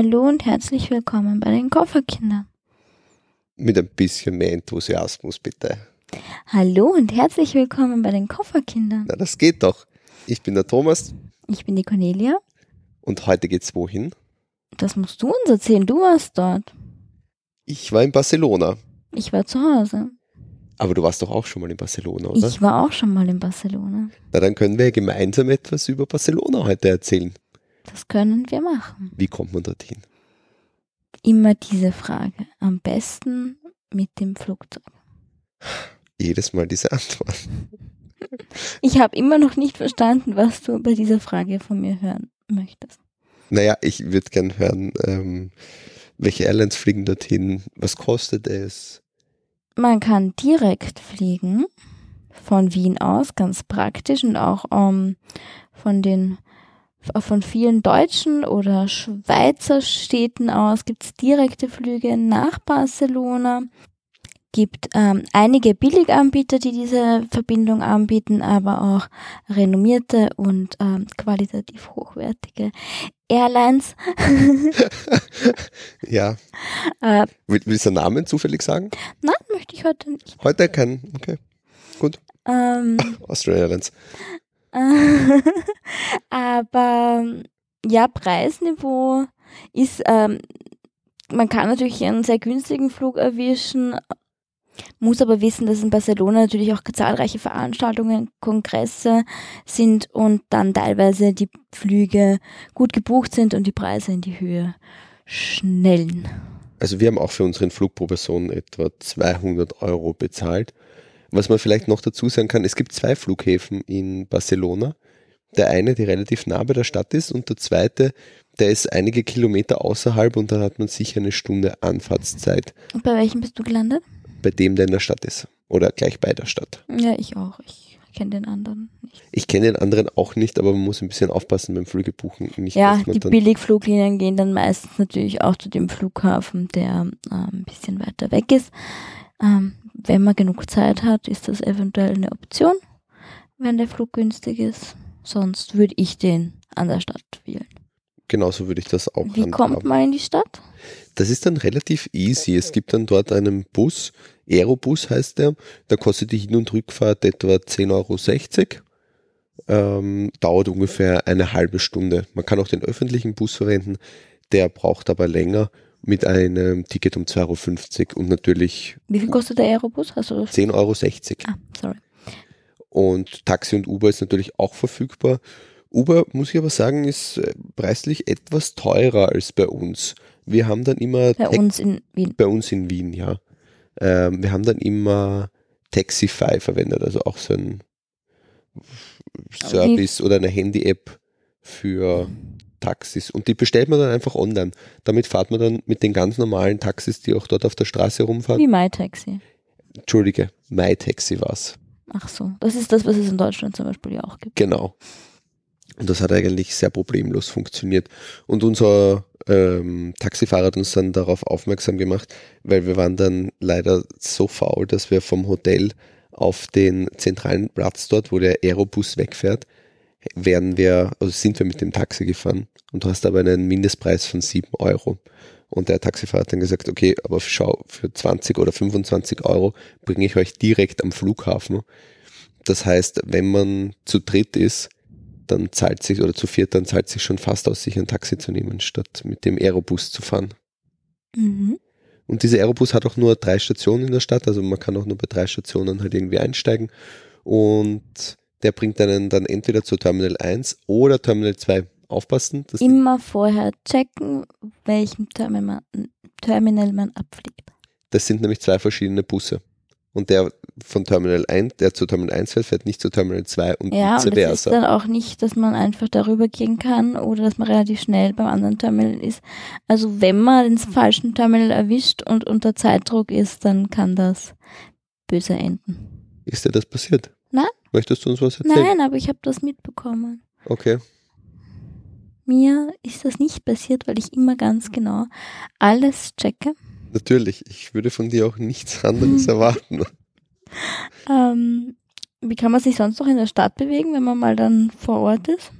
Hallo und herzlich willkommen bei den Kofferkindern. Mit ein bisschen mehr Enthusiasmus, bitte. Hallo und herzlich willkommen bei den Kofferkindern. Na, das geht doch. Ich bin der Thomas. Ich bin die Cornelia. Und heute geht's wohin? Das musst du uns erzählen. Du warst dort. Ich war in Barcelona. Ich war zu Hause. Aber du warst doch auch schon mal in Barcelona, oder? Ich war auch schon mal in Barcelona. Na, dann können wir gemeinsam etwas über Barcelona heute erzählen. Das können wir machen. Wie kommt man dorthin? Immer diese Frage. Am besten mit dem Flugzeug. Jedes Mal diese Antwort. Ich habe immer noch nicht verstanden, was du bei dieser Frage von mir hören möchtest. Naja, ich würde gern hören, ähm, welche Airlines fliegen dorthin, was kostet es? Man kann direkt fliegen von Wien aus, ganz praktisch und auch ähm, von den von vielen deutschen oder Schweizer Städten aus gibt es direkte Flüge nach Barcelona. Gibt ähm, einige Billiganbieter, die diese Verbindung anbieten, aber auch renommierte und ähm, qualitativ hochwertige Airlines. ja. Äh, Willst du einen Namen zufällig sagen? Nein, möchte ich heute nicht. Heute kein, okay. Gut. Ähm, Austrian Airlines. aber ja, Preisniveau ist, ähm, man kann natürlich einen sehr günstigen Flug erwischen, muss aber wissen, dass in Barcelona natürlich auch zahlreiche Veranstaltungen, Kongresse sind und dann teilweise die Flüge gut gebucht sind und die Preise in die Höhe schnellen. Also wir haben auch für unseren Flug pro Person etwa 200 Euro bezahlt. Was man vielleicht noch dazu sagen kann, es gibt zwei Flughäfen in Barcelona. Der eine, der relativ nah bei der Stadt ist und der zweite, der ist einige Kilometer außerhalb und da hat man sicher eine Stunde Anfahrtszeit. Und bei welchem bist du gelandet? Bei dem, der in der Stadt ist. Oder gleich bei der Stadt. Ja, ich auch. Ich kenne den anderen nicht. Ich kenne den anderen auch nicht, aber man muss ein bisschen aufpassen beim Flüge buchen. Nicht, ja, die Billigfluglinien gehen dann meistens natürlich auch zu dem Flughafen, der äh, ein bisschen weiter weg ist. Ähm, wenn man genug Zeit hat, ist das eventuell eine Option, wenn der Flug günstig ist. Sonst würde ich den an der Stadt wählen. Genauso würde ich das auch Wie handhaben. kommt man in die Stadt? Das ist dann relativ easy. Es gibt dann dort einen Bus, Aerobus heißt der, da kostet die Hin- und Rückfahrt etwa 10,60 Euro. Ähm, dauert ungefähr eine halbe Stunde. Man kann auch den öffentlichen Bus verwenden, der braucht aber länger mit einem Ticket um 2,50 Euro und natürlich. Wie viel kostet der Aerobus? Hast du das? 10,60 Euro. Ah, sorry. Und Taxi und Uber ist natürlich auch verfügbar. Uber, muss ich aber sagen, ist äh, preislich etwas teurer als bei uns. Wir haben dann immer. Bei Te uns in Wien. Bei uns in Wien, ja. Ähm, wir haben dann immer Taxify verwendet, also auch so ein Service oder eine Handy-App für Taxis. Und die bestellt man dann einfach online. Damit fahrt man dann mit den ganz normalen Taxis, die auch dort auf der Straße rumfahren. Wie MyTaxi. Entschuldige, MyTaxi war's. Ach so, das ist das, was es in Deutschland zum Beispiel ja auch gibt. Genau. Und das hat eigentlich sehr problemlos funktioniert. Und unser ähm, Taxifahrer hat uns dann darauf aufmerksam gemacht, weil wir waren dann leider so faul, dass wir vom Hotel auf den zentralen Platz dort, wo der Aerobus wegfährt, werden wir, also sind wir mit dem Taxi gefahren und du hast aber einen Mindestpreis von 7 Euro. Und der Taxifahrer hat dann gesagt, okay, aber schau, für 20 oder 25 Euro bringe ich euch direkt am Flughafen. Das heißt, wenn man zu dritt ist, dann zahlt sich, oder zu viert, dann zahlt sich schon fast aus, sich ein Taxi zu nehmen, statt mit dem Aerobus zu fahren. Mhm. Und dieser Aerobus hat auch nur drei Stationen in der Stadt, also man kann auch nur bei drei Stationen halt irgendwie einsteigen. Und der bringt einen dann entweder zu Terminal 1 oder Terminal 2. Aufpassen. Immer vorher checken, welchem Terminal man, Terminal man abfliegt. Das sind nämlich zwei verschiedene Busse. Und der von Terminal 1, der zu Terminal 1 fährt, fährt nicht zu Terminal 2 und ja, vice versa. Ja, ist dann auch nicht, dass man einfach darüber gehen kann oder dass man relativ schnell beim anderen Terminal ist. Also wenn man den falschen Terminal erwischt und unter Zeitdruck ist, dann kann das böse enden. Ist dir das passiert? Möchtest du uns was erzählen? Nein, aber ich habe das mitbekommen. Okay. Mir ist das nicht passiert, weil ich immer ganz genau alles checke. Natürlich, ich würde von dir auch nichts anderes erwarten. Ähm, wie kann man sich sonst noch in der Stadt bewegen, wenn man mal dann vor Ort ist?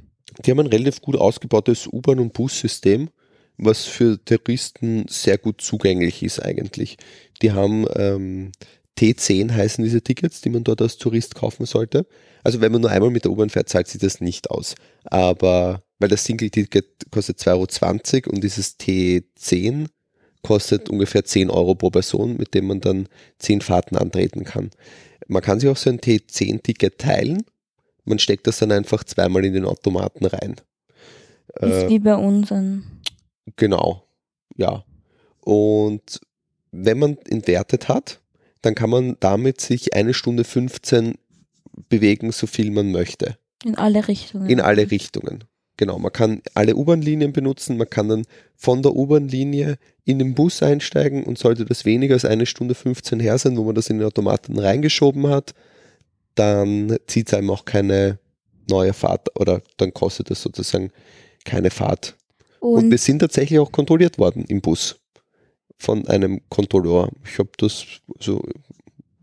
Die haben ein relativ gut ausgebautes U-Bahn- und Bussystem. was für Touristen sehr gut zugänglich ist eigentlich. Die haben ähm, T10 heißen diese Tickets, die man dort als Tourist kaufen sollte. Also wenn man nur einmal mit der U-Bahn fährt, zahlt sich das nicht aus. Aber weil das Single-Ticket kostet 2,20 Euro und dieses T10 kostet ungefähr 10 Euro pro Person, mit dem man dann 10 Fahrten antreten kann. Man kann sich auch so ein T10-Ticket teilen. Man steckt das dann einfach zweimal in den Automaten rein. Ist äh, wie bei uns ein. Genau, ja. Und wenn man entwertet hat, dann kann man damit sich eine Stunde 15 bewegen, so viel man möchte. In alle Richtungen. In alle Richtungen. Genau, man kann alle U-Bahn-Linien benutzen, man kann dann von der U-Bahn-Linie in den Bus einsteigen und sollte das weniger als eine Stunde 15 her sein, wo man das in den Automaten reingeschoben hat, dann zieht es einem auch keine neue Fahrt oder dann kostet es sozusagen keine Fahrt. Und, und wir sind tatsächlich auch kontrolliert worden im Bus von einem Kontrolleur. Ich habe das so,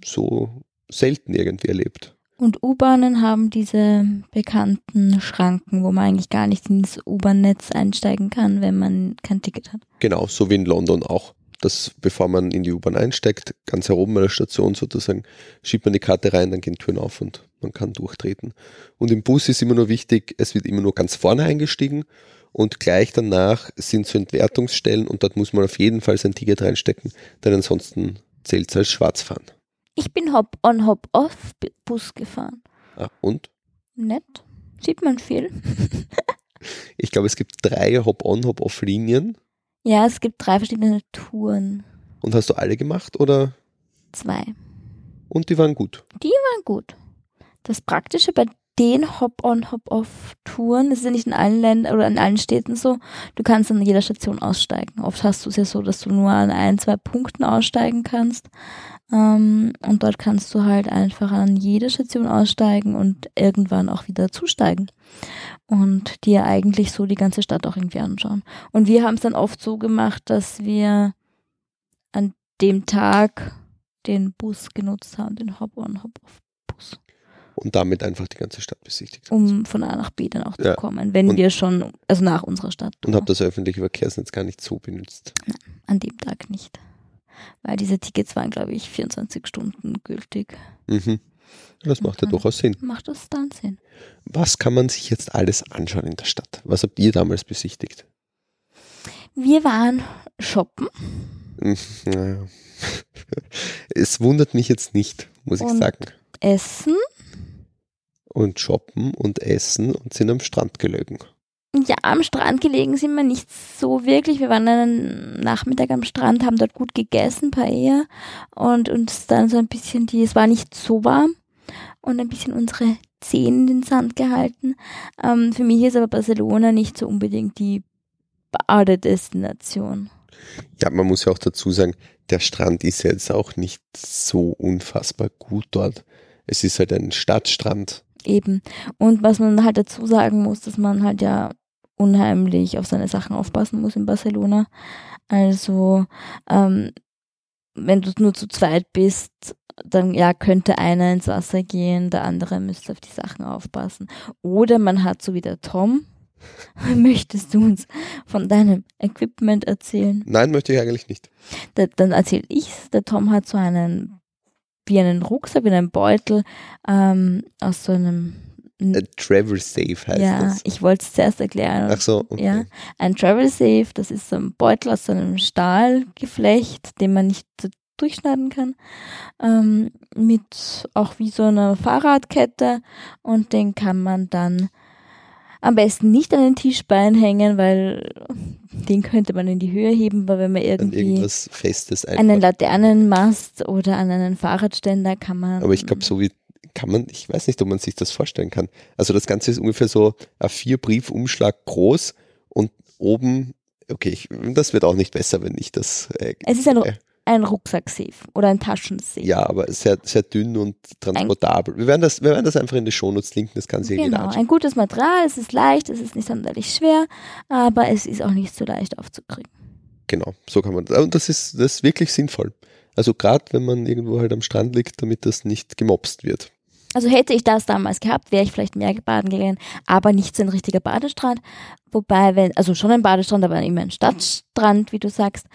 so selten irgendwie erlebt. Und U-Bahnen haben diese bekannten Schranken, wo man eigentlich gar nicht ins U-Bahn-Netz einsteigen kann, wenn man kein Ticket hat. Genau, so wie in London auch. Das, bevor man in die U-Bahn einsteigt, ganz herum bei der Station sozusagen, schiebt man die Karte rein, dann gehen Türen auf und man kann durchtreten. Und im Bus ist immer nur wichtig, es wird immer nur ganz vorne eingestiegen und gleich danach sind so Entwertungsstellen und dort muss man auf jeden Fall sein Ticket reinstecken, denn ansonsten zählt es als Schwarzfahren. Ich bin Hop-on, Hop-off-Bus gefahren. Ah, und? Nett. Sieht man viel. ich glaube, es gibt drei Hop-on, Hop-off-Linien. Ja, es gibt drei verschiedene Touren. Und hast du alle gemacht oder? Zwei. Und die waren gut? Die waren gut. Das Praktische bei den Hop-on, Hop-off-Touren, das ist ja nicht in allen Ländern oder in allen Städten so, du kannst an jeder Station aussteigen. Oft hast du es ja so, dass du nur an ein, zwei Punkten aussteigen kannst. Ähm, und dort kannst du halt einfach an jede Station aussteigen und irgendwann auch wieder zusteigen. Und dir eigentlich so die ganze Stadt auch irgendwie anschauen. Und wir haben es dann oft so gemacht, dass wir an dem Tag den Bus genutzt haben, den Hop-on, Hop-off-Bus. Und damit einfach die ganze Stadt besichtigt. Um von A nach B dann auch zu ja. kommen, wenn und wir schon, also nach unserer Stadt. Und habe das öffentliche Verkehrsnetz gar nicht so benutzt. Nein, an dem Tag nicht weil diese Tickets waren, glaube ich, 24 Stunden gültig. Mhm. Das macht ja durchaus Sinn. Macht das dann Sinn. Was kann man sich jetzt alles anschauen in der Stadt? Was habt ihr damals besichtigt? Wir waren shoppen. Hm, naja. Es wundert mich jetzt nicht, muss und ich sagen. Essen. Und shoppen und essen und sind am Strand gelegen. Ja, am Strand gelegen sind wir nicht so wirklich. Wir waren einen Nachmittag am Strand, haben dort gut gegessen, Paella und uns dann so ein bisschen die, es war nicht so warm und ein bisschen unsere Zehen in den Sand gehalten. Ähm, für mich ist aber Barcelona nicht so unbedingt die Badedestination. Ja, man muss ja auch dazu sagen, der Strand ist jetzt auch nicht so unfassbar gut dort. Es ist halt ein Stadtstrand. Eben. Und was man halt dazu sagen muss, dass man halt ja unheimlich auf seine Sachen aufpassen muss in Barcelona. Also ähm, wenn du nur zu zweit bist, dann ja könnte einer ins Wasser gehen, der andere müsste auf die Sachen aufpassen. Oder man hat so wie der Tom. Möchtest du uns von deinem Equipment erzählen? Nein, möchte ich eigentlich nicht. Da, dann erzähle ich's. Der Tom hat so einen wie einen Rucksack, wie einen Beutel ähm, aus so einem Travel Safe heißt ja, das. Ja, ich wollte es zuerst erklären. Ach so, okay. Ja, ein Travel Safe, das ist so ein Beutel aus so einem Stahlgeflecht, den man nicht durchschneiden kann, ähm, mit auch wie so einer Fahrradkette und den kann man dann am besten nicht an den Tischbein hängen, weil den könnte man in die Höhe heben, weil wenn man irgendwie Festes einen Laternenmast oder an einen Fahrradständer kann man. Aber ich glaube, so wie kann man, ich weiß nicht, ob man sich das vorstellen kann. Also das Ganze ist ungefähr so ein vier Briefumschlag groß und oben, okay, ich, das wird auch nicht besser, wenn ich das. Äh, es ist ein, äh, ein Rucksacksafe oder ein Taschensafe. Ja, aber sehr, sehr dünn und transportabel. wir werden, das, wir werden das einfach in die Shownotes linken, das kann sich Genau, ein gutes Material, es ist leicht, es ist nicht sonderlich schwer, aber es ist auch nicht so leicht aufzukriegen. Genau, so kann man. Und das ist, das ist wirklich sinnvoll. Also gerade wenn man irgendwo halt am Strand liegt, damit das nicht gemobst wird. Also hätte ich das damals gehabt, wäre ich vielleicht mehr baden gegangen, aber nicht so ein richtiger Badestrand. Wobei, wenn, also schon ein Badestrand, aber immer ein Stadtstrand, wie du sagst.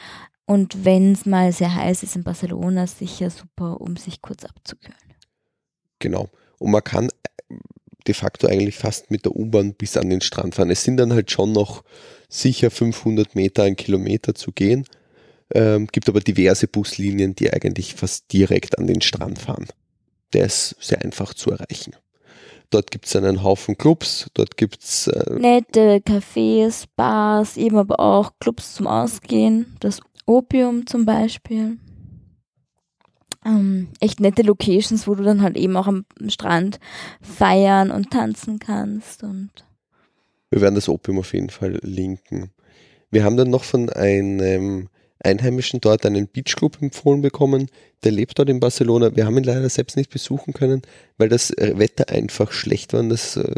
Und wenn es mal sehr heiß ist in Barcelona, sicher super, um sich kurz abzukühlen. Genau. Und man kann de facto eigentlich fast mit der U-Bahn bis an den Strand fahren. Es sind dann halt schon noch sicher 500 Meter, ein Kilometer zu gehen. Ähm, gibt aber diverse Buslinien, die eigentlich fast direkt an den Strand fahren. Der ist sehr einfach zu erreichen. Dort gibt es einen Haufen Clubs, dort gibt es äh nette Cafés, Bars, eben aber auch Clubs zum Ausgehen, das Opium zum Beispiel. Ähm, echt nette Locations, wo du dann halt eben auch am Strand feiern und tanzen kannst und wir werden das Opium auf jeden Fall linken. Wir haben dann noch von einem Einheimischen dort einen Beachclub empfohlen bekommen. Der lebt dort in Barcelona. Wir haben ihn leider selbst nicht besuchen können, weil das äh, Wetter einfach schlecht war. Das, äh,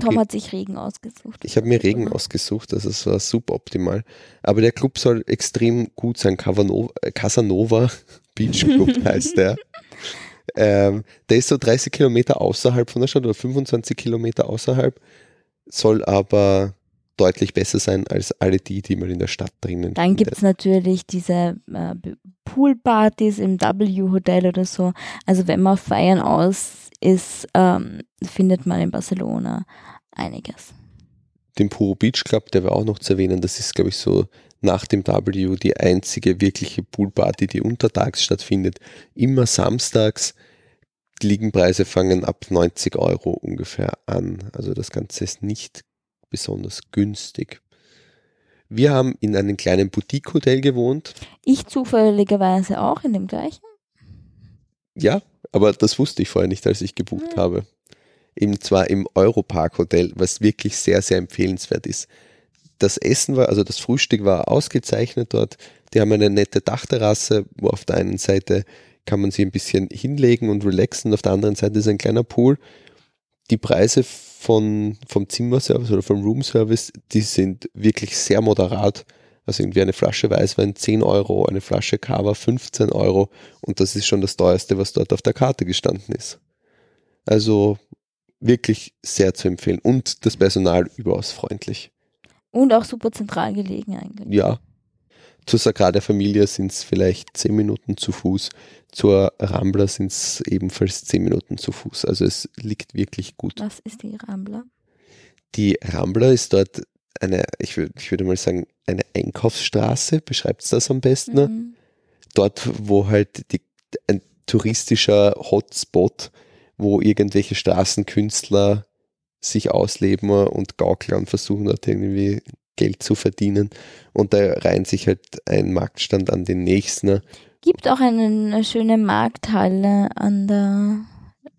Tom hat sich Regen ausgesucht. Ich habe mir Regen ausgesucht, also es war super optimal. Aber der Club soll extrem gut sein. Casanova, Casanova Beach Club heißt der. Ähm, der ist so 30 Kilometer außerhalb von der Stadt oder 25 Kilometer außerhalb soll aber deutlich besser sein als alle die, die man in der Stadt drinnen Dann gibt es natürlich diese äh, Poolpartys im W-Hotel oder so. Also wenn man feiern aus ist, ähm, findet man in Barcelona einiges. Den Puro Beach Club, der war auch noch zu erwähnen, das ist, glaube ich, so nach dem W die einzige wirkliche Poolparty, die untertags stattfindet. Immer samstags die Liegenpreise fangen ab 90 Euro ungefähr an. Also das Ganze ist nicht besonders günstig. Wir haben in einem kleinen Boutique-Hotel gewohnt. Ich zufälligerweise auch in dem gleichen? Ja, aber das wusste ich vorher nicht, als ich gebucht ja. habe. Eben zwar im Europark Hotel, was wirklich sehr, sehr empfehlenswert ist. Das Essen war, also das Frühstück war ausgezeichnet dort. Die haben eine nette Dachterrasse, wo auf der einen Seite kann man sich ein bisschen hinlegen und relaxen. Auf der anderen Seite ist ein kleiner Pool. Die Preise von, vom Zimmerservice oder vom Roomservice, die sind wirklich sehr moderat. Also irgendwie eine Flasche Weißwein 10 Euro, eine Flasche Cava 15 Euro und das ist schon das teuerste, was dort auf der Karte gestanden ist. Also wirklich sehr zu empfehlen und das Personal überaus freundlich. Und auch super zentral gelegen eigentlich. Ja, zur Sagrada Familia sind es vielleicht zehn Minuten zu Fuß. Zur Rambla sind es ebenfalls zehn Minuten zu Fuß. Also es liegt wirklich gut. Was ist die Rambla? Die Rambla ist dort eine, ich, würd, ich würde mal sagen, eine Einkaufsstraße, beschreibt es das am besten. Mhm. Dort, wo halt die, ein touristischer Hotspot, wo irgendwelche Straßenkünstler sich ausleben und gaukeln und versuchen dort irgendwie Geld zu verdienen. Und da reihen sich halt ein Marktstand an den nächsten. Gibt auch eine, schöne Markthalle an der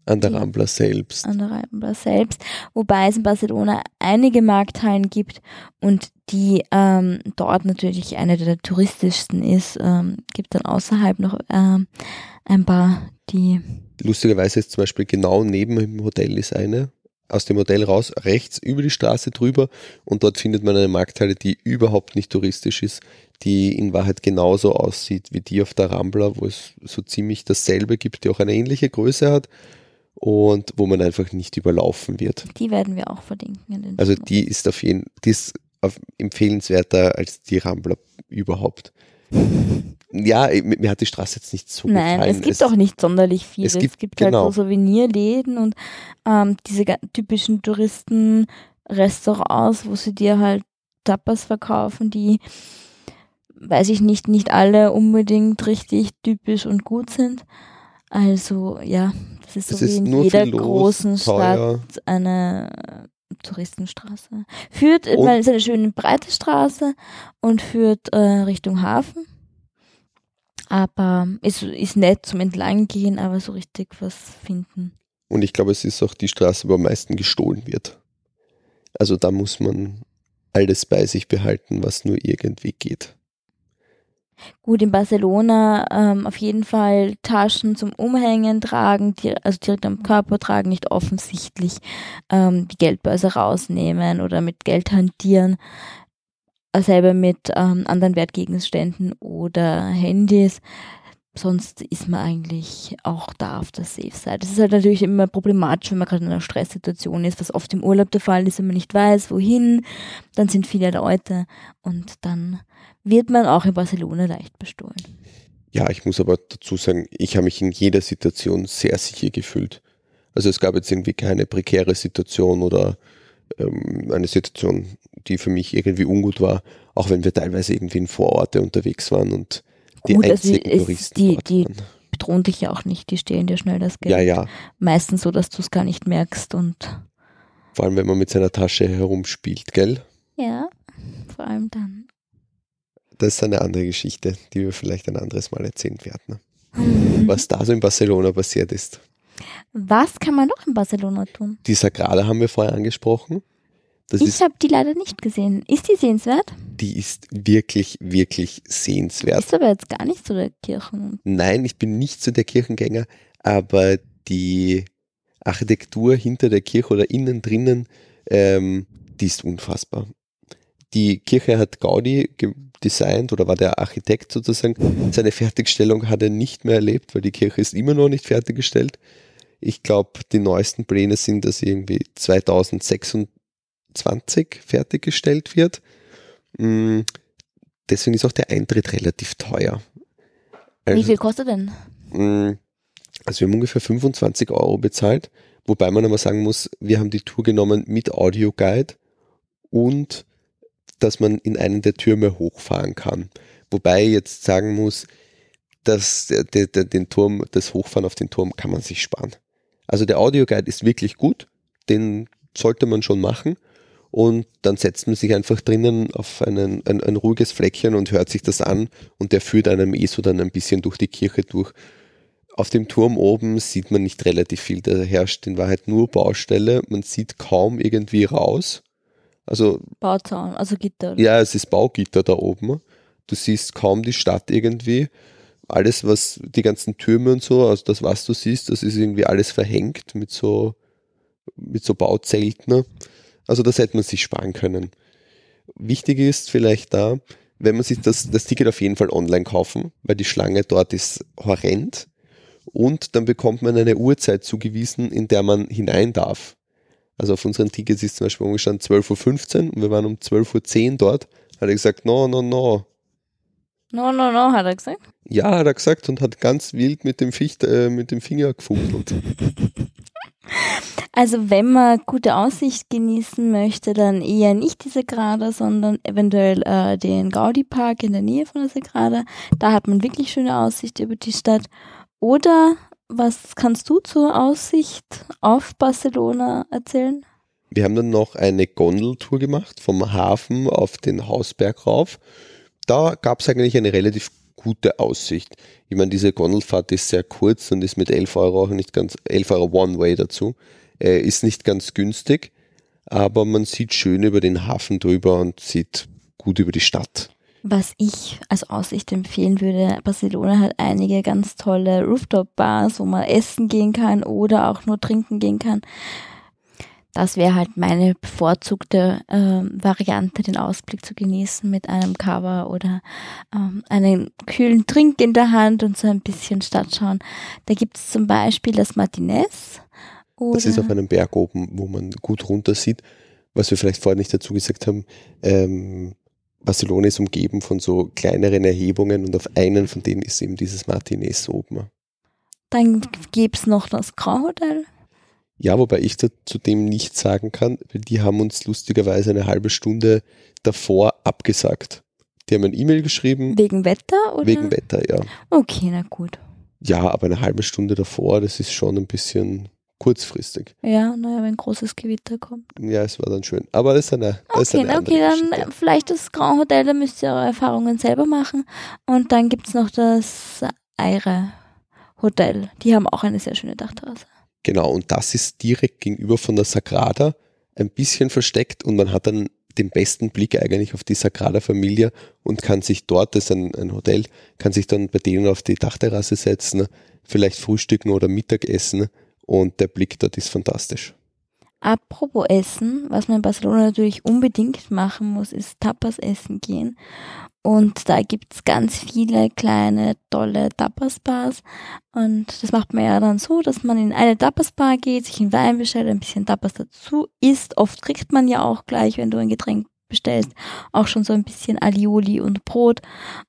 an der Rambla selbst. An der Rambla selbst. Wobei es in Barcelona einige Markthallen gibt und die ähm, dort natürlich eine der touristischsten ist. Ähm, gibt dann außerhalb noch ähm, ein paar, die. Lustigerweise ist zum Beispiel genau neben dem Hotel ist eine, aus dem Hotel raus, rechts über die Straße drüber und dort findet man eine Markthalle, die überhaupt nicht touristisch ist, die in Wahrheit genauso aussieht wie die auf der Rambla, wo es so ziemlich dasselbe gibt, die auch eine ähnliche Größe hat und wo man einfach nicht überlaufen wird. Die werden wir auch verlinken. also die ist auf jeden, die ist auf, empfehlenswerter als die Rambla überhaupt. Ja, mir hat die Straße jetzt nicht so Nein, gefallen. es gibt es, auch nicht sonderlich viel. Es gibt, es gibt genau. halt so Souvenirläden und ähm, diese typischen Touristenrestaurants, wo sie dir halt Tapas verkaufen, die, weiß ich nicht, nicht alle unbedingt richtig typisch und gut sind. Also ja, das ist so es wie ist in jeder los, großen teuer. Stadt eine Touristenstraße. Führt, weil es eine schöne breite Straße und führt äh, Richtung Hafen. Aber es ist nett zum Entlanggehen, aber so richtig was finden. Und ich glaube, es ist auch die Straße, wo am meisten gestohlen wird. Also da muss man alles bei sich behalten, was nur irgendwie geht. Gut, in Barcelona ähm, auf jeden Fall Taschen zum Umhängen tragen, die, also direkt am Körper tragen, nicht offensichtlich ähm, die Geldbörse rausnehmen oder mit Geld hantieren selber mit ähm, anderen Wertgegenständen oder Handys. sonst ist man eigentlich auch da auf der Safe Side. Das ist halt natürlich immer problematisch, wenn man gerade in einer Stresssituation ist, was oft im Urlaub der Fall ist, wenn man nicht weiß, wohin, dann sind viele Leute und dann wird man auch in Barcelona leicht bestohlen. Ja, ich muss aber dazu sagen, ich habe mich in jeder Situation sehr sicher gefühlt. Also es gab jetzt irgendwie keine prekäre Situation oder ähm, eine Situation, die für mich irgendwie ungut war, auch wenn wir teilweise irgendwie in Vororte unterwegs waren und die Gut, also einzigen es- Touristen die- dort die- waren. Bedrohen dich ja auch nicht, die stehlen dir schnell das Geld. Ja, ja. Meistens so, dass du es gar nicht merkst und Vor allem, wenn man mit seiner Tasche herumspielt, gell? ja, vor allem dann. Das ist eine andere Geschichte, die wir vielleicht ein anderes Mal erzählen werden. ne? Was da so in Barcelona passiert ist. Was kann man noch in Barcelona tun? Die Sagrada haben wir vorher angesprochen. Das ich habe die leider nicht gesehen. Ist die sehenswert? die ist wirklich, wirklich sehenswert. Ist aber jetzt gar nicht so der Kirchen. Nein, ich bin nicht so der Kirchengänger, aber die Architektur hinter der Kirche oder innen drinnen, ähm, die ist unfassbar. Die Kirche hat Gaudi designt oder war der Architekt sozusagen. Seine Fertigstellung hat er nicht mehr erlebt, weil die Kirche ist immer noch nicht fertiggestellt. Ich glaube, die neuesten Pläne sind, dass irgendwie 2026 fertiggestellt wird. Mm, Deswegen ist auch der Eintritt relativ teuer. Wie Also- viel kostet denn? Mm, Also wir haben ungefähr 25 Euro bezahlt, wobei man aber sagen muss, wir haben die Tour genommen mit Audioguide und dass man in einen der Türme hochfahren kann. Wobei ich jetzt sagen muss, dass den Turm, das Hochfahren auf den Turm kann man sich sparen. Also der Audioguide ist wirklich gut, den sollte man schon machen und dann setzt man sich einfach drinnen auf einen, ein, ein ruhiges Fleckchen und hört sich das an und der führt einem eh so dann ein bisschen durch die Kirche durch. Auf dem Turm oben sieht man nicht relativ viel, da herrscht in Wahrheit nur Baustelle, man sieht kaum irgendwie raus. Also Bauzaun, also Gitter. ja, es ist Baugitter da oben. Du siehst kaum die Stadt irgendwie. Alles, was die ganzen Türme und so, also das, was du siehst, das ist irgendwie alles verhängt mit so, mit so Bauzelten. Also das hätte man sich sparen können. Wichtig ist vielleicht da, wenn man sich das, das Ticket auf jeden Fall online kaufen, weil die Schlange dort ist horrend. Und dann bekommt man eine Uhrzeit zugewiesen, in der man hinein darf. Also auf unseren Tickets ist zum Beispiel umgestanden 12.15 Uhr und wir waren um 12.10 Uhr dort. Hat er gesagt, no, no, no. No, no, no, hat er gesagt. Ja, hat er gesagt und hat ganz wild mit dem, Ficht, äh, mit dem Finger gefuchtelt. Also wenn man gute Aussicht genießen möchte, dann eher nicht die Sagrada, sondern eventuell äh, den Gaudi Park in der Nähe von der Sagrada. Da hat man wirklich schöne Aussicht über die Stadt. Oder was kannst du zur Aussicht auf Barcelona erzählen? Wir haben dann noch eine Gondeltour gemacht vom Hafen auf den Hausberg rauf. Da gab es eigentlich eine relativ gute Aussicht. Ich meine, diese Gondelfahrt ist sehr kurz und ist mit 11 Euro auch nicht ganz, 11 Euro One-Way dazu, äh, ist nicht ganz günstig, aber man sieht schön über den Hafen drüber und sieht gut über die Stadt. Was ich als Aussicht empfehlen würde, Barcelona hat einige ganz tolle Rooftop-Bars, wo man essen gehen kann oder auch nur trinken gehen kann. Das wäre halt meine bevorzugte ähm, Variante, den Ausblick zu genießen mit einem Cover oder ähm, einem kühlen Trink in der Hand und so ein bisschen Stadt schauen. Da gibt es zum Beispiel das Martinez. Oder Das ist auf einem Berg oben, wo man gut runter sieht. Was wir vielleicht vorher nicht dazu gesagt haben, ähm, Barcelona ist umgeben von so kleineren Erhebungen und auf einen von denen ist eben dieses Martinez oben. dann gäbe es noch das Grand Hotel. Ja, wobei ich da zu dem nichts sagen kann, weil die haben uns lustigerweise eine halbe Stunde davor abgesagt. Die haben ein E-Mail geschrieben, Wegen Wetter? Oder? wegen Wetter, ja. Okay, na gut. Ja, aber eine halbe Stunde davor, das ist schon ein bisschen kurzfristig. Ja, naja, wenn großes Gewitter kommt. Ja, es war dann schön. Aber das ist eine, das ist Okay, eine na, andere okay, dann Geschichte. vielleicht das Grand Hotel, da müsst ihr eure Erfahrungen selber machen. Und dann gibt es noch das Eire Hotel. Die haben auch eine sehr schöne Dachterrasse. Genau, und das ist direkt gegenüber von der Sagrada, ein bisschen versteckt und man hat dann den besten Blick eigentlich auf die Sagrada Familia und kann sich dort, das ist ein, ein Hotel, kann sich dann bei denen auf die Dachterrasse setzen, vielleicht frühstücken oder Mittagessen und der Blick dort ist fantastisch. Apropos Essen, was man in Barcelona natürlich unbedingt machen muss, ist Tapas essen gehen. Und da gibt's ganz viele kleine, tolle Tapas-Bars. Und das macht man ja dann so, dass man in eine Tapas-Bar geht, sich einen Wein bestellt, ein bisschen Tapas dazu isst. Oft kriegt man ja auch gleich, wenn du ein Getränk bestellst, auch schon so ein bisschen Alioli und Brot.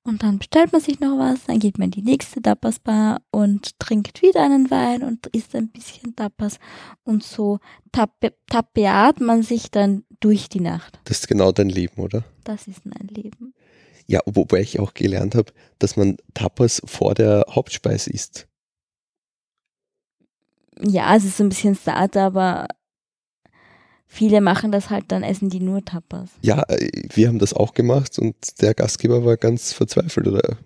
Und dann bestellt man sich noch was, dann geht man in die nächste Tapas-Bar und trinkt wieder einen Wein und isst ein bisschen Tapas. Und so tappe, tappeat man sich dann durch die Nacht. Das ist genau dein Leben, oder? Das ist mein Leben. Ja, wobei ich auch gelernt habe, dass man Tapas vor der Hauptspeise isst. Ja, es ist so ein bisschen sad, aber viele machen das halt, dann essen die nur Tapas. Ja, äh, wir haben das auch gemacht und der Gastgeber war ganz verzweifelt oder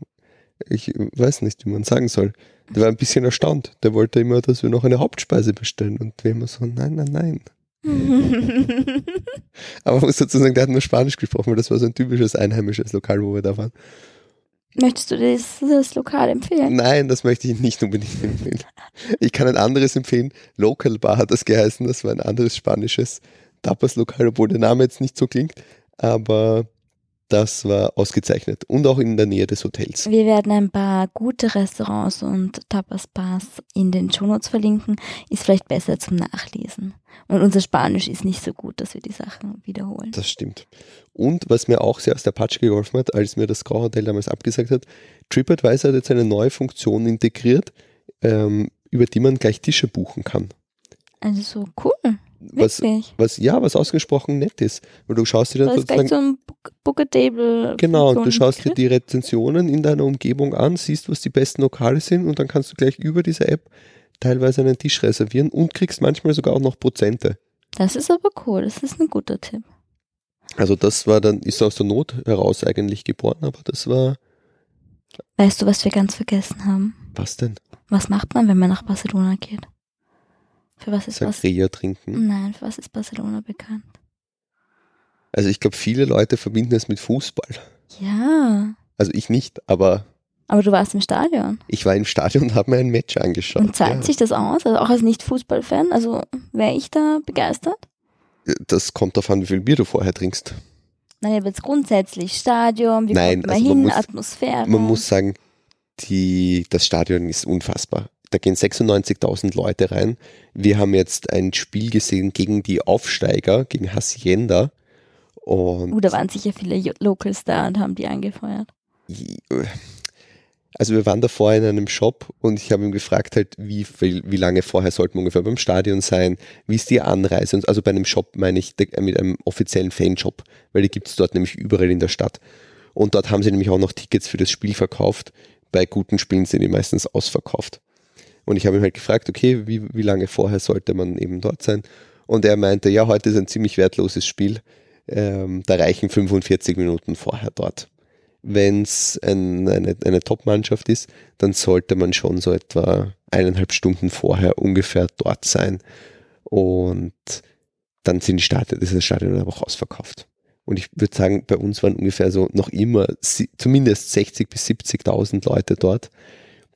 ich weiß nicht, wie man sagen soll. Der war ein bisschen erstaunt. Der wollte immer, dass wir noch eine Hauptspeise bestellen und wir immer so, nein, nein, nein. Aber man muss dazu sagen, der hat nur Spanisch gesprochen, weil das war so ein typisches einheimisches Lokal, wo wir da waren. Möchtest du das Lokal empfehlen? Nein, das möchte ich nicht unbedingt empfehlen. Ich kann ein anderes empfehlen. Local Bar hat das geheißen. Das war ein anderes spanisches Tapas-Lokal, obwohl der Name jetzt nicht so klingt. Aber das war ausgezeichnet und auch in der Nähe des Hotels. Wir werden ein paar gute Restaurants und Tapas-Bars in den Shownotes verlinken. Ist vielleicht besser zum Nachlesen. Und unser Spanisch ist nicht so gut, dass wir die Sachen wiederholen. Das stimmt. Und was mir auch sehr aus der Patsch geholfen hat, als mir das Grauhotel damals abgesagt hat, TripAdvisor hat jetzt eine neue Funktion integriert, ähm, über die man gleich Tische buchen kann. Also so cool. Was, Wirklich? was, ja, was ausgesprochen nett ist. Weil du schaust dir dann Da ist gleich sozusagen so ein Book- Booker-Table. Genau, du Funktion schaust dir die Rezensionen in deiner Umgebung an, siehst, was die besten Lokale sind und dann kannst du gleich über diese App teilweise einen Tisch reservieren und kriegst manchmal sogar auch noch Prozente. Das ist aber cool. Das ist ein guter Tipp. Also das war dann, ist aus der Not heraus eigentlich geboren, aber das war, Weißt du, was wir ganz vergessen haben? was denn? Was macht man, wenn man nach Barcelona geht? Für was ist? Sangria trinken. Nein, für was ist Barcelona bekannt? Also ich glaube, viele Leute verbinden es mit Fußball. Ja. Also ich nicht, aber Aber du warst im Stadion. ich war im Stadion und habe mir ein Match angeschaut. Und zahlt ja. sich das aus? Also auch als Nicht-Fußball-Fan? Also wäre ich da begeistert? Das kommt darauf an, wie viel Bier du vorher trinkst. Nein, aber jetzt grundsätzlich Stadion, wie Nein, kommt man also man hin, muss- Atmosphäre. Man muss sagen, die, das Stadion ist unfassbar. Da gehen 96.000 Leute rein. Wir haben jetzt ein Spiel gesehen gegen die Aufsteiger, gegen Hacienda. Und Uh, da waren sicher viele Locals da und haben die angefeuert. also wir waren davor in einem Shop und ich habe ihn gefragt halt, wie, viel, wie lange vorher sollten wir ungefähr beim Stadion sein, wie ist die Anreise, und also bei einem Shop meine ich mit einem offiziellen Fanshop, weil die gibt es dort nämlich überall in der Stadt. Und dort haben sie nämlich auch noch Tickets für das Spiel verkauft. Bei guten Spielen sind die meistens ausverkauft. Und ich habe ihn halt gefragt, okay, wie, wie lange vorher sollte man eben dort sein? Und er meinte, ja, heute ist ein ziemlich wertloses Spiel. Ähm, da reichen 45 Minuten vorher dort. Wenn es ein, eine, eine Top-Mannschaft ist, dann sollte man schon so etwa eineinhalb Stunden vorher ungefähr dort sein. Und dann sind die Stadion, ist das Stadion aber auch ausverkauft. Und ich würde sagen, bei uns waren ungefähr so noch immer zumindest 60 bis 70.000 Leute dort.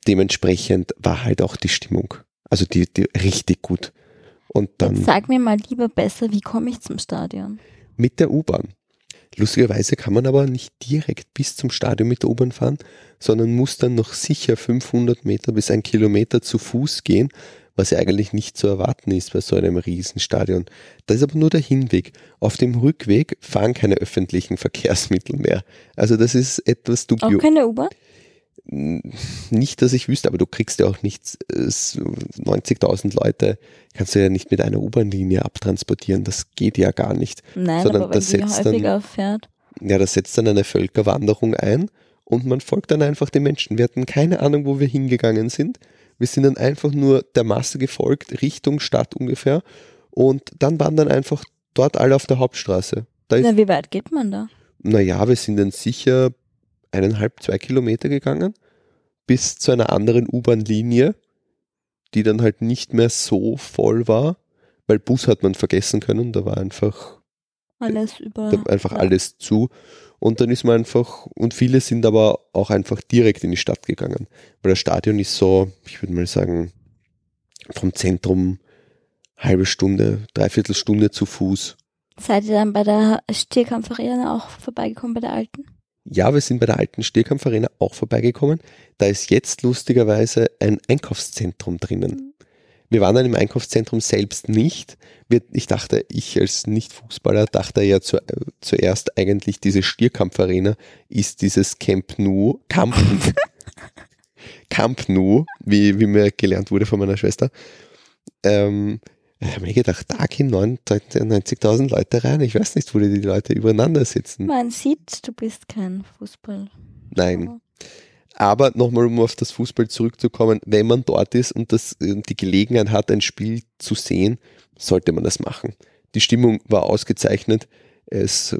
Dementsprechend war halt auch die Stimmung, also die, die richtig gut. Und dann Jetzt sag mir mal lieber besser, wie komme ich zum Stadion? mit der U-Bahn. Lustigerweise kann man aber nicht direkt bis zum Stadion mit der U-Bahn fahren, sondern muss dann noch sicher 500 Meter bis ein Kilometer zu Fuß gehen, was ja eigentlich nicht zu erwarten ist bei so einem Riesenstadion. Das ist aber nur der Hinweg. Auf dem Rückweg fahren keine öffentlichen Verkehrsmittel mehr. Also das ist etwas Auch dubios. keine U-Bahn? Nicht, dass ich wüsste, aber du kriegst ja auch nicht äh, so 90.000 Leute, kannst du ja nicht mit einer U-Bahn-Linie abtransportieren. Das geht ja gar nicht. Nein, Sondern aber wenn das setzt dann- häufiger fährt. Ja, das setzt dann eine Völkerwanderung ein und man folgt dann einfach den Menschen. Wir hatten keine Ahnung, wo wir hingegangen sind. Wir sind dann einfach nur der Masse gefolgt, Richtung Stadt ungefähr. Und dann waren dann einfach dort alle auf der Hauptstraße. Da Na, wie weit geht man da? naja, wir sind dann sicher eineinhalb, zwei Kilometer gegangen bis zu einer anderen U-Bahn-Linie, die dann halt nicht mehr so voll war, weil Bus hat man vergessen können, da war einfach Alles über. einfach ja. alles zu. Und dann ist man einfach, und viele sind aber auch einfach direkt in die Stadt gegangen. Weil das Stadion ist so, ich würde mal sagen, vom Zentrum halbe Stunde, dreiviertel Stunde zu Fuß. Seid ihr dann bei der Stierkampfarena auch vorbeigekommen, bei der alten? Ja, wir sind bei der alten Stierkampfarena auch vorbeigekommen. Da ist jetzt lustigerweise ein Einkaufszentrum drinnen. Mhm. Wir waren dann im Einkaufszentrum selbst nicht. Ich dachte, ich als Nicht-Fußballer dachte ja zu, äh, zuerst eigentlich, diese Stierkampfarena ist dieses Camp Nou, Camp, Camp Nou, wie, wie mir gelernt wurde von meiner Schwester. Ähm, ich habe mir gedacht, da gehen 90.000 Leute rein. Ich weiß nicht, wo die, Leute übereinander sitzen. Man sieht, du bist kein Fußball. Nein. Aber nochmal, um auf das Fußball zurückzukommen, wenn man dort ist und das, äh, die Gelegenheit hat, ein Spiel zu sehen, sollte man das machen. Die Stimmung war ausgezeichnet. Es,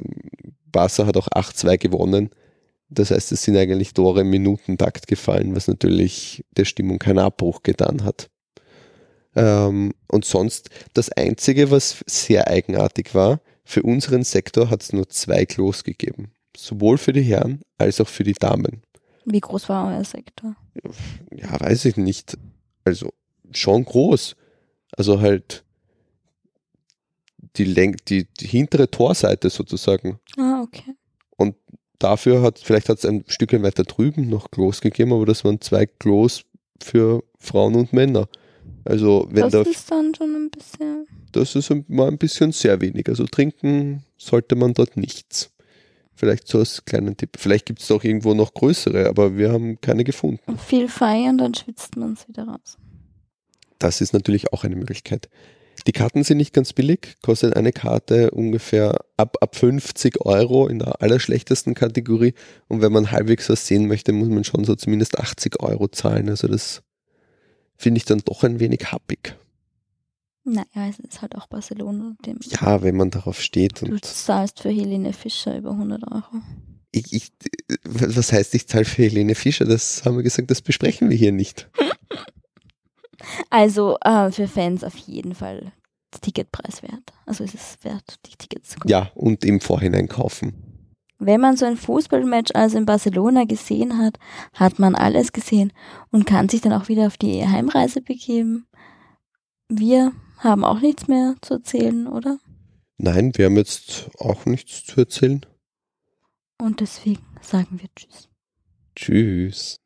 Barca hat auch 8-2 gewonnen. Das heißt, es sind eigentlich Tore im Minutentakt gefallen, was natürlich der Stimmung keinen Abbruch getan hat. Ähm, und sonst, das Einzige, was sehr eigenartig war, für unseren Sektor hat es nur zwei Klos gegeben. Sowohl für die Herren als auch für die Damen. Wie groß war euer Sektor? Ja, weiß ich nicht. Also schon groß. Also halt die, Lenk die, die hintere Torseite sozusagen. Ah, okay. Und dafür hat, vielleicht hat es ein Stückchen weiter drüben noch Klos gegeben, aber das waren zwei Klos für Frauen und Männer. Also wenn das da, ist dann schon ein bisschen. Das ist mal ein bisschen sehr wenig. Also trinken sollte man dort nichts. Vielleicht so als kleinen Tipp. Vielleicht gibt es auch irgendwo noch größere, aber wir haben keine gefunden. Viel feiern, dann schwitzt man es wieder raus. Das ist natürlich auch eine Möglichkeit. Die Karten sind nicht ganz billig, kostet eine Karte ungefähr ab, ab 50 Euro in der allerschlechtesten Kategorie. Und wenn man halbwegs was sehen möchte, muss man schon so zumindest 80 Euro zahlen. Also das finde ich dann doch ein wenig happig. Naja, es ist halt auch Barcelona. Dem ja, wenn man darauf steht. du zahlst für Helene Fischer über 100 Euro. Ich, ich, was heißt, ich zahle für Helene Fischer? Das haben wir gesagt, das besprechen wir hier nicht. Also äh, für Fans auf jeden Fall Ticketpreis wert. Also es ist wert, die Tickets zu kaufen. Ja, und im Vorhinein kaufen. Wenn man so ein Fußballmatch also in Barcelona gesehen hat, hat man alles gesehen und kann sich dann auch wieder auf die Heimreise begeben. Wir haben auch nichts mehr zu erzählen, oder? Nein, wir haben jetzt auch nichts zu erzählen. Und deswegen sagen wir Tschüss. Tschüss.